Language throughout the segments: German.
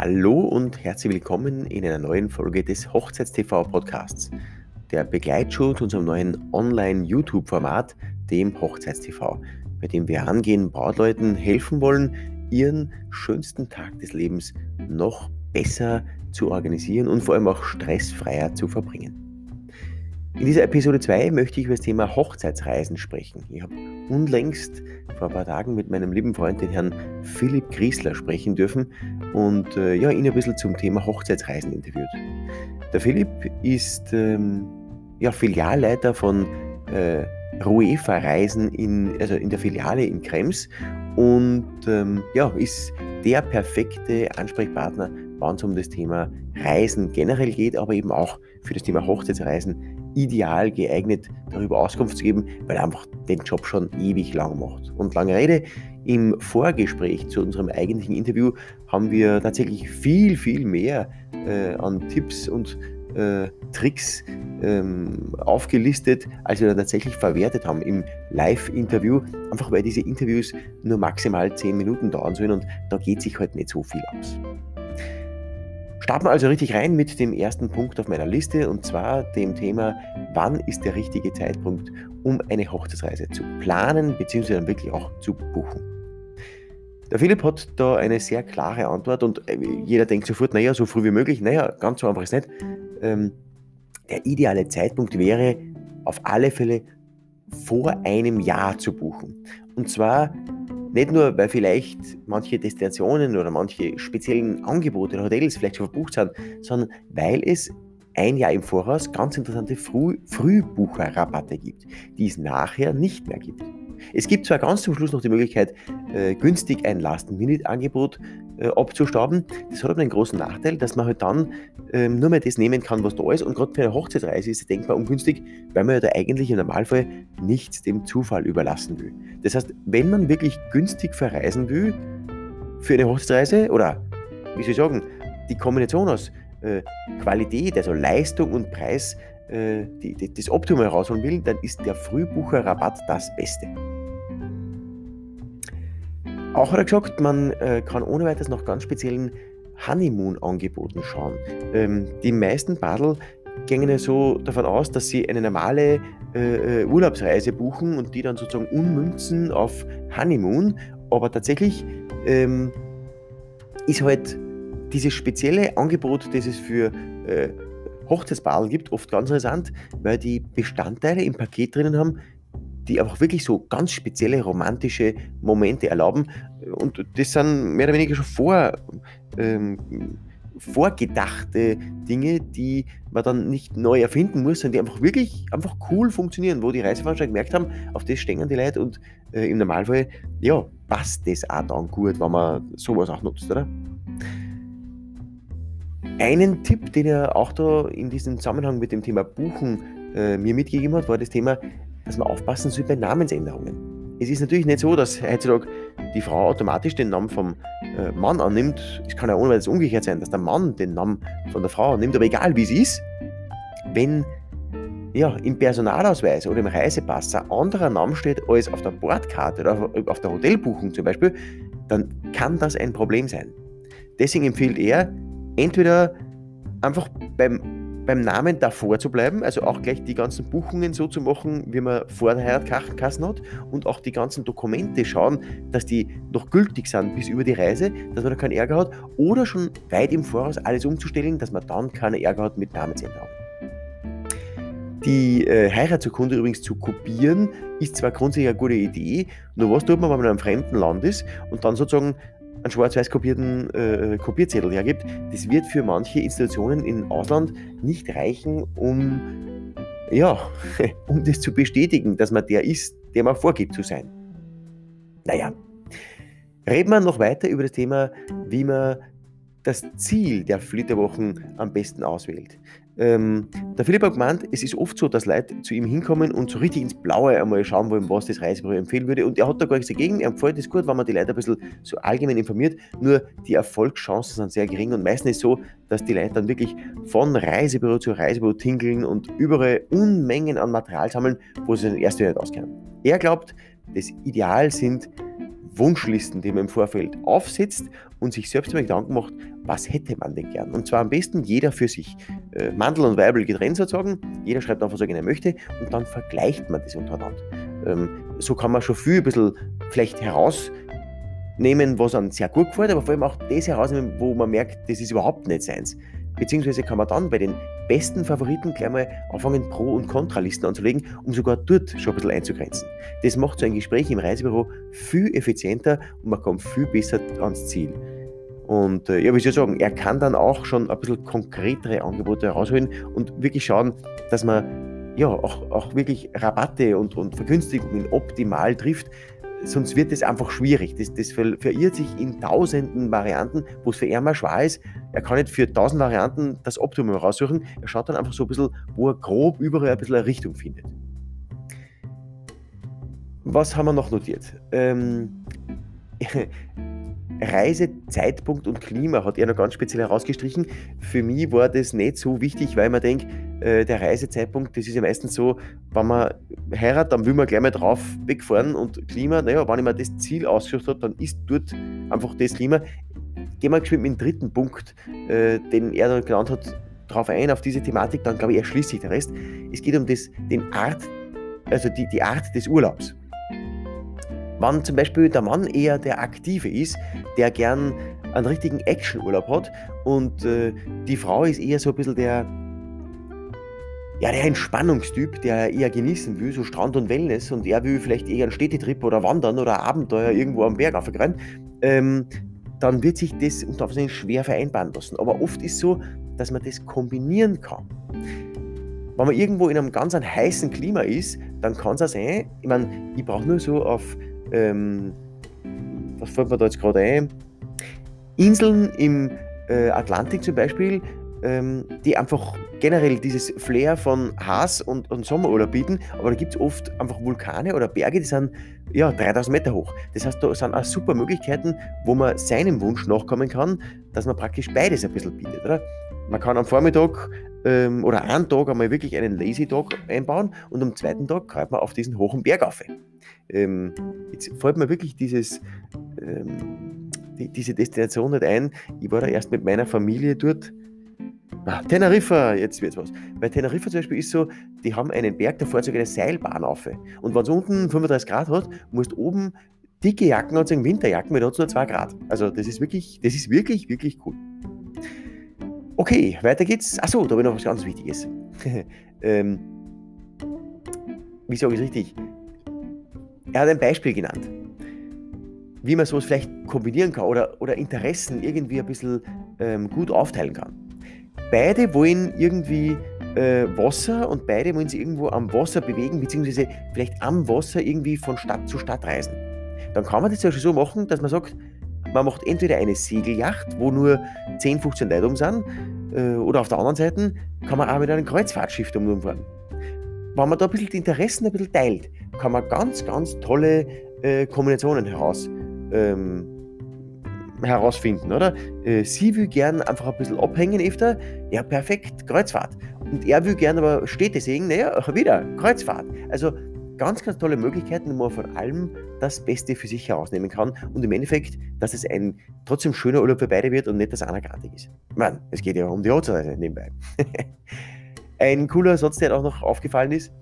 Hallo und herzlich willkommen in einer neuen Folge des Hochzeits-TV Podcasts, der Begleitschuh zu unserem neuen Online-YouTube-Format, dem Hochzeits-TV, bei dem wir angehen Brautleuten helfen wollen, ihren schönsten Tag des Lebens noch besser zu organisieren und vor allem auch stressfreier zu verbringen. In dieser Episode 2 möchte ich über das Thema Hochzeitsreisen sprechen. Ich habe unlängst vor ein paar Tagen mit meinem lieben Freund, den Herrn Philipp Griesler, sprechen dürfen und äh, ja, ihn ein bisschen zum Thema Hochzeitsreisen interviewt. Der Philipp ist ähm, ja, Filialleiter von äh, Ruefa Reisen in, also in der Filiale in Krems und ähm, ja, ist der perfekte Ansprechpartner, wenn es um das Thema Reisen generell geht, aber eben auch für das Thema Hochzeitsreisen ideal geeignet, darüber Auskunft zu geben, weil er einfach den Job schon ewig lang macht. Und lange Rede, im Vorgespräch zu unserem eigentlichen Interview haben wir tatsächlich viel, viel mehr äh, an Tipps und äh, Tricks ähm, aufgelistet, als wir dann tatsächlich verwertet haben im Live-Interview. Einfach weil diese Interviews nur maximal 10 Minuten dauern sollen und da geht sich halt nicht so viel aus. Starten wir also richtig rein mit dem ersten Punkt auf meiner Liste und zwar dem Thema, wann ist der richtige Zeitpunkt, um eine Hochzeitsreise zu planen bzw. dann wirklich auch zu buchen. Der Philipp hat da eine sehr klare Antwort und äh, jeder denkt sofort, naja, so früh wie möglich. Naja, ganz so einfach ist nicht. Ähm, der ideale Zeitpunkt wäre auf alle Fälle vor einem Jahr zu buchen. Und zwar nicht nur, weil vielleicht manche Destinationen oder manche speziellen Angebote oder Hotels vielleicht schon verbucht sind, sondern weil es ein Jahr im Voraus ganz interessante Früh Frühbucherrabatte gibt, die es nachher nicht mehr gibt. Es gibt zwar ganz zum Schluss noch die Möglichkeit, äh, günstig ein Last-Minute-Angebot äh, abzustauben. Das hat aber einen großen Nachteil, dass man halt dann ähm, nur mehr das nehmen kann, was da ist. Und gerade für eine Hochzeitsreise ist es denkbar ungünstig, weil man ja da eigentlich im Normalfall nichts dem Zufall überlassen will. Das heißt, wenn man wirklich günstig verreisen will für eine Hochzeitsreise oder, wie soll ich sagen, die Kombination aus äh, Qualität, also Leistung und Preis, äh, die, die, das Optimum herausholen will, dann ist der Frühbucherrabatt das Beste. Auch hat er gesagt, man äh, kann ohne weiteres nach ganz speziellen Honeymoon-Angeboten schauen. Ähm, die meisten Badel gehen ja so davon aus, dass sie eine normale äh, äh, Urlaubsreise buchen und die dann sozusagen ummünzen auf Honeymoon. Aber tatsächlich ähm, ist halt dieses spezielle Angebot, das es für äh, Hochzeitsbadel gibt, oft ganz interessant, weil die Bestandteile im Paket drinnen haben, die einfach wirklich so ganz spezielle romantische Momente erlauben. Und das sind mehr oder weniger schon vor, ähm, vorgedachte Dinge, die man dann nicht neu erfinden muss, sondern die einfach wirklich einfach cool funktionieren, wo die Reiseveranstalter gemerkt haben, auf das stehen die Leute und äh, im Normalfall, ja, passt das auch dann gut, wenn man sowas auch nutzt, oder? Einen Tipp, den er auch da in diesem Zusammenhang mit dem Thema Buchen äh, mir mitgegeben hat, war das Thema, dass man aufpassen soll bei Namensänderungen. Es ist natürlich nicht so, dass heutzutage die Frau automatisch den Namen vom äh, Mann annimmt. Es kann ja ohne weiteres umgekehrt sein, dass der Mann den Namen von der Frau annimmt. Aber egal wie es ist, wenn ja, im Personalausweis oder im Reisepass ein anderer Name steht als auf der Bordkarte oder auf, auf der Hotelbuchung zum Beispiel, dann kann das ein Problem sein. Deswegen empfiehlt er, entweder einfach beim beim Namen davor zu bleiben, also auch gleich die ganzen Buchungen so zu machen, wie man vor der Heiratkassen hat und auch die ganzen Dokumente schauen, dass die noch gültig sind bis über die Reise, dass man da keinen Ärger hat oder schon weit im Voraus alles umzustellen, dass man dann keinen Ärger hat mit Namensänderung. Die äh, Heiratsurkunde übrigens zu kopieren, ist zwar grundsätzlich eine gute Idee, nur was tut man, wenn man in einem fremden Land ist und dann sozusagen einen schwarz-weiß kopierten äh, Kopierzettel hergibt, das wird für manche Institutionen im Ausland nicht reichen, um, ja, um das zu bestätigen, dass man der ist, der man vorgibt zu sein. Naja, reden wir noch weiter über das Thema, wie man das Ziel der Flitterwochen am besten auswählt. Ähm, der Philipp hat gemeint, es ist oft so, dass Leute zu ihm hinkommen und so richtig ins Blaue einmal schauen wollen, was das Reisebüro empfehlen würde. Und er hat da gar nichts dagegen. Er empfiehlt es gut, wenn man die Leute ein bisschen so allgemein informiert. Nur die Erfolgschancen sind sehr gering und meistens ist so, dass die Leute dann wirklich von Reisebüro zu Reisebüro tingeln und überall Unmengen an Material sammeln, wo sie dann erst wieder nicht auskennen. Er glaubt, das Ideal sind Wunschlisten, die man im Vorfeld aufsetzt und sich selbst immer Gedanken macht, was hätte man denn gern? Und zwar am besten jeder für sich. Äh, Mandel und Weibel getrennt sozusagen. Jeder schreibt auf, was er gerne möchte und dann vergleicht man das untereinander. Ähm, so kann man schon viel ein bisschen vielleicht herausnehmen, was einem sehr gut gefällt, aber vor allem auch das herausnehmen, wo man merkt, das ist überhaupt nicht seins. Beziehungsweise kann man dann bei den besten Favoriten gleich mal anfangen, Pro- und Kontralisten anzulegen, um sogar dort schon ein bisschen einzugrenzen. Das macht so ein Gespräch im Reisebüro viel effizienter und man kommt viel besser ans Ziel. Und äh, ja, wie soll ich sagen, er kann dann auch schon ein bisschen konkretere Angebote herausholen und wirklich schauen, dass man ja auch, auch wirklich Rabatte und, und Vergünstigungen optimal trifft, sonst wird es einfach schwierig. Das, das verirrt sich in tausenden Varianten, wo es für ihn mal schwer ist. Er kann nicht für tausend Varianten das Optimum raussuchen. Er schaut dann einfach so ein bisschen, wo er grob überall ein bisschen eine Richtung findet. Was haben wir noch notiert? Ähm, Reisezeitpunkt und Klima hat er noch ganz speziell herausgestrichen. Für mich war das nicht so wichtig, weil man denkt, äh, der Reisezeitpunkt, das ist ja meistens so, wenn man heiratet, dann will man gleich mal drauf wegfahren und Klima, naja, wenn ich mir das Ziel ausgesucht habe, dann ist dort einfach das Klima. Gehen wir geschwind mit dem dritten Punkt, äh, den er dann genannt hat, drauf ein, auf diese Thematik, dann glaube ich, erschließt sich der Rest. Es geht um das, den Art, also die, die Art des Urlaubs. Wenn zum Beispiel der Mann eher der Aktive ist, der gern einen richtigen Actionurlaub hat und äh, die Frau ist eher so ein bisschen der, ja, der Entspannungstyp, der eher genießen will, so Strand und Wellness und er will vielleicht eher einen Städtetrip oder wandern oder Abenteuer irgendwo am Berg aufgerannt, ähm, dann wird sich das unter Umständen schwer vereinbaren lassen. Aber oft ist es so, dass man das kombinieren kann. Wenn man irgendwo in einem ganz heißen Klima ist, dann kann es auch sein, ich meine, ich brauche nur so auf ähm, was fällt mir da jetzt gerade ein? Inseln im äh, Atlantik zum Beispiel, ähm, die einfach generell dieses Flair von Haas und, und Sommerurlaub bieten, aber da gibt es oft einfach Vulkane oder Berge, die sind ja 3000 Meter hoch. Das heißt, da sind auch super Möglichkeiten, wo man seinem Wunsch nachkommen kann, dass man praktisch beides ein bisschen bietet. Oder? Man kann am Vormittag ähm, oder einen Tag einmal wirklich einen Lazy Tag einbauen und am zweiten Tag greift man auf diesen hohen Berg auf. Ähm, jetzt fällt mir wirklich dieses, ähm, die, diese Destination nicht ein. Ich war da erst mit meiner Familie dort. Ah, Teneriffa, jetzt wird's was. Bei Teneriffa zum Beispiel ist so, die haben einen Berg, da fährt sogar eine Seilbahn auf. Und wenn es unten 35 Grad hat, musst du oben dicke Jacken anziehen, Winterjacken, weil da hat es nur 2 Grad. Also das ist wirklich, das ist wirklich, wirklich cool. Okay, weiter geht's. Achso, da habe ich noch was ganz Wichtiges. ähm, wie sage ich es richtig? Er hat ein Beispiel genannt, wie man sowas vielleicht kombinieren kann oder, oder Interessen irgendwie ein bisschen ähm, gut aufteilen kann. Beide wollen irgendwie äh, Wasser und beide wollen sich irgendwo am Wasser bewegen, beziehungsweise vielleicht am Wasser irgendwie von Stadt zu Stadt reisen. Dann kann man das ja schon so machen, dass man sagt, man macht entweder eine Segelyacht, wo nur 10, 15 Leute um sind, äh, oder auf der anderen Seite kann man auch mit einem Kreuzfahrtschiff umfahren. Wenn man da ein bisschen die Interessen ein bisschen teilt, kann man ganz, ganz tolle äh, Kombinationen heraus, ähm, herausfinden, oder? Äh, sie will gern einfach ein bisschen abhängen öfter, ja perfekt, Kreuzfahrt. Und er will gern aber Städte sehen, naja, wieder, Kreuzfahrt. Also ganz, ganz tolle Möglichkeiten, wo man von allem das Beste für sich herausnehmen kann und im Endeffekt, dass es ein trotzdem schöner Urlaub für beide wird und nicht, dass einer gratis ist. Man, es geht ja um die Hochzeit nebenbei. ein cooler Satz, der auch noch aufgefallen ist,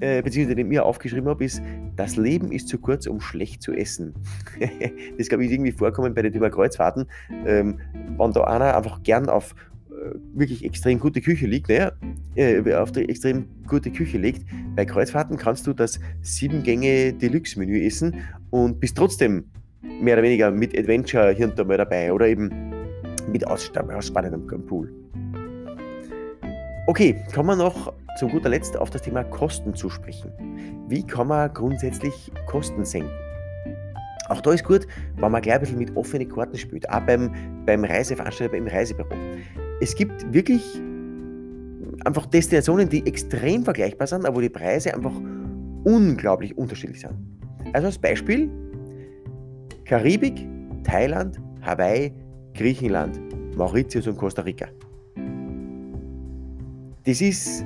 äh, beziehungsweise den mir aufgeschrieben habe, ist, das Leben ist zu kurz, um schlecht zu essen. das glaube ich irgendwie vorkommen bei den Thema Kreuzfahrten. Ähm, wenn da einer einfach gern auf wirklich extrem gute Küche liegt, naja, äh, auf die extrem gute Küche legt. Bei Kreuzfahrten kannst du das sieben Gänge Deluxe-Menü essen und bist trotzdem mehr oder weniger mit Adventure hier und da mal dabei oder eben mit ausspannendem Pool. Okay, kommen wir noch zu guter Letzt auf das Thema Kosten zu sprechen. Wie kann man grundsätzlich Kosten senken? Auch da ist gut, wenn man gleich ein bisschen mit offenen Karten spielt, auch beim, beim Reiseveranstalter, beim Reisebüro es gibt wirklich einfach Destinationen, die extrem vergleichbar sind, aber wo die Preise einfach unglaublich unterschiedlich sind. Also als Beispiel Karibik, Thailand, Hawaii, Griechenland, Mauritius und Costa Rica. Das ist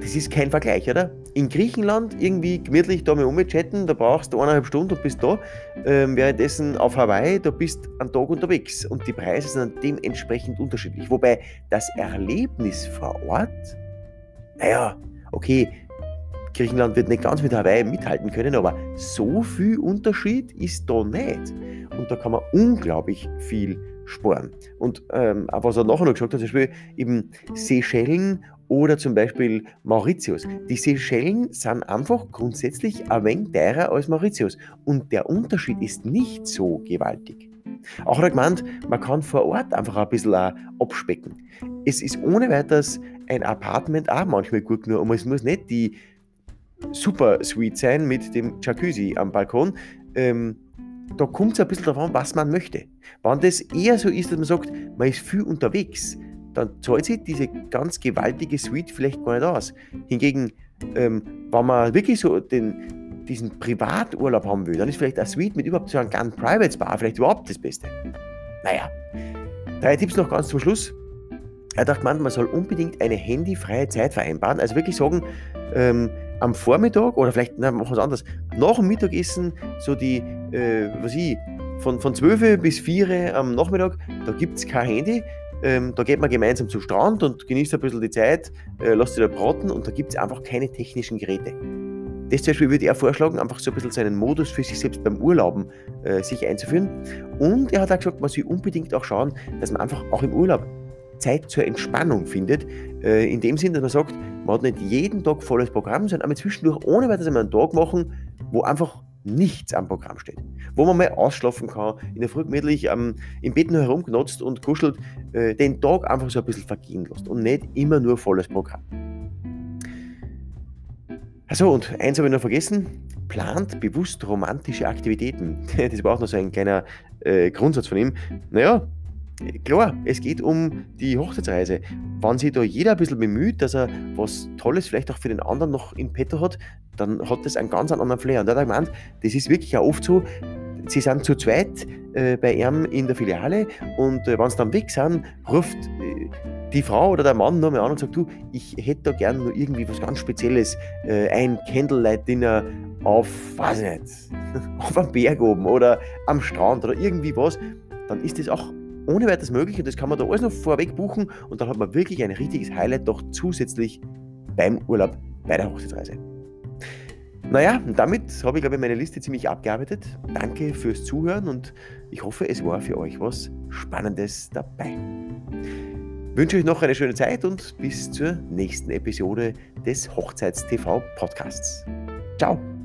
das ist kein Vergleich, oder? In Griechenland irgendwie gemütlich da mal umchatten, da brauchst du eineinhalb Stunden und bist da. Ähm, währenddessen auf Hawaii, da bist du einen Tag unterwegs und die Preise sind dementsprechend unterschiedlich. Wobei das Erlebnis vor Ort, naja, okay, Griechenland wird nicht ganz mit Hawaii mithalten können, aber so viel Unterschied ist da nicht. Und da kann man unglaublich viel sparen. Und ähm, was er nachher noch gesagt hat, zum Beispiel eben Seychellen oder zum Beispiel Mauritius. Die Seychellen sind einfach grundsätzlich ein wenig teurer als Mauritius. Und der Unterschied ist nicht so gewaltig. Auch hat er gemeint, man kann vor Ort einfach ein bisschen abspecken. Es ist ohne weiteres ein Apartment auch manchmal gut genug. Und es muss nicht die Super Suite sein mit dem Jacuzzi am Balkon. Ähm, da kommt es ein bisschen darauf an, was man möchte. Wenn das eher so ist, dass man sagt, man ist viel unterwegs, dann zahlt sich diese ganz gewaltige Suite vielleicht gar nicht aus. Hingegen, ähm, wenn man wirklich so den, diesen Privaturlaub haben will, dann ist vielleicht eine Suite mit überhaupt so einem kleinen Private Spa vielleicht überhaupt das Beste. Naja, drei Tipps noch ganz zum Schluss. Er dachte, man, man soll unbedingt eine handyfreie Zeit vereinbaren. Also wirklich sagen, ähm, am Vormittag oder vielleicht, nein, machen wir es anders, nach dem Mittagessen, so die, äh, was ich, von, von 12 bis 4 am Nachmittag, da gibt es kein Handy. Ähm, da geht man gemeinsam zum Strand und genießt ein bisschen die Zeit, äh, lasst sich da braten und da gibt es einfach keine technischen Geräte. Das zum Beispiel würde er vorschlagen, einfach so ein bisschen seinen Modus für sich selbst beim Urlauben äh, sich einzuführen. Und er hat auch gesagt, man soll unbedingt auch schauen, dass man einfach auch im Urlaub Zeit zur Entspannung findet. Äh, in dem Sinn, dass man sagt, man hat nicht jeden Tag volles Programm, sondern einmal zwischendurch ohne weiteres einen Tag machen, wo einfach nichts am Programm steht. Wo man mal ausschlafen kann, in der Früh gemütlich ähm, im Bett nur herumgenutzt und kuschelt, äh, den Tag einfach so ein bisschen vergehen lässt und nicht immer nur volles Programm. Achso, und eins habe ich noch vergessen. Plant bewusst romantische Aktivitäten. Das war auch noch so ein kleiner äh, Grundsatz von ihm. Naja, Klar, es geht um die Hochzeitsreise. Wenn sich da jeder ein bisschen bemüht, dass er was Tolles vielleicht auch für den anderen noch in petto hat, dann hat das einen ganz anderen Flair. Und da hat er gemeint, das ist wirklich auch oft so, sie sind zu zweit äh, bei ihm in der Filiale und äh, wenn sie dann weg sind, ruft äh, die Frau oder der Mann nochmal an und sagt, du, ich hätte da gern nur irgendwie was ganz Spezielles, äh, ein Candlelight-Dinner auf, weiß ich nicht, auf einem Berg oben oder am Strand oder irgendwie was, dann ist das auch ohne weiteres möglich und das kann man da alles noch vorweg buchen und dann hat man wirklich ein richtiges Highlight noch zusätzlich beim Urlaub bei der Hochzeitsreise. Naja, damit habe ich, glaube ich, meine Liste ziemlich abgearbeitet. Danke fürs Zuhören und ich hoffe, es war für euch was Spannendes dabei. Ich wünsche euch noch eine schöne Zeit und bis zur nächsten Episode des Hochzeits-TV Podcasts. Ciao!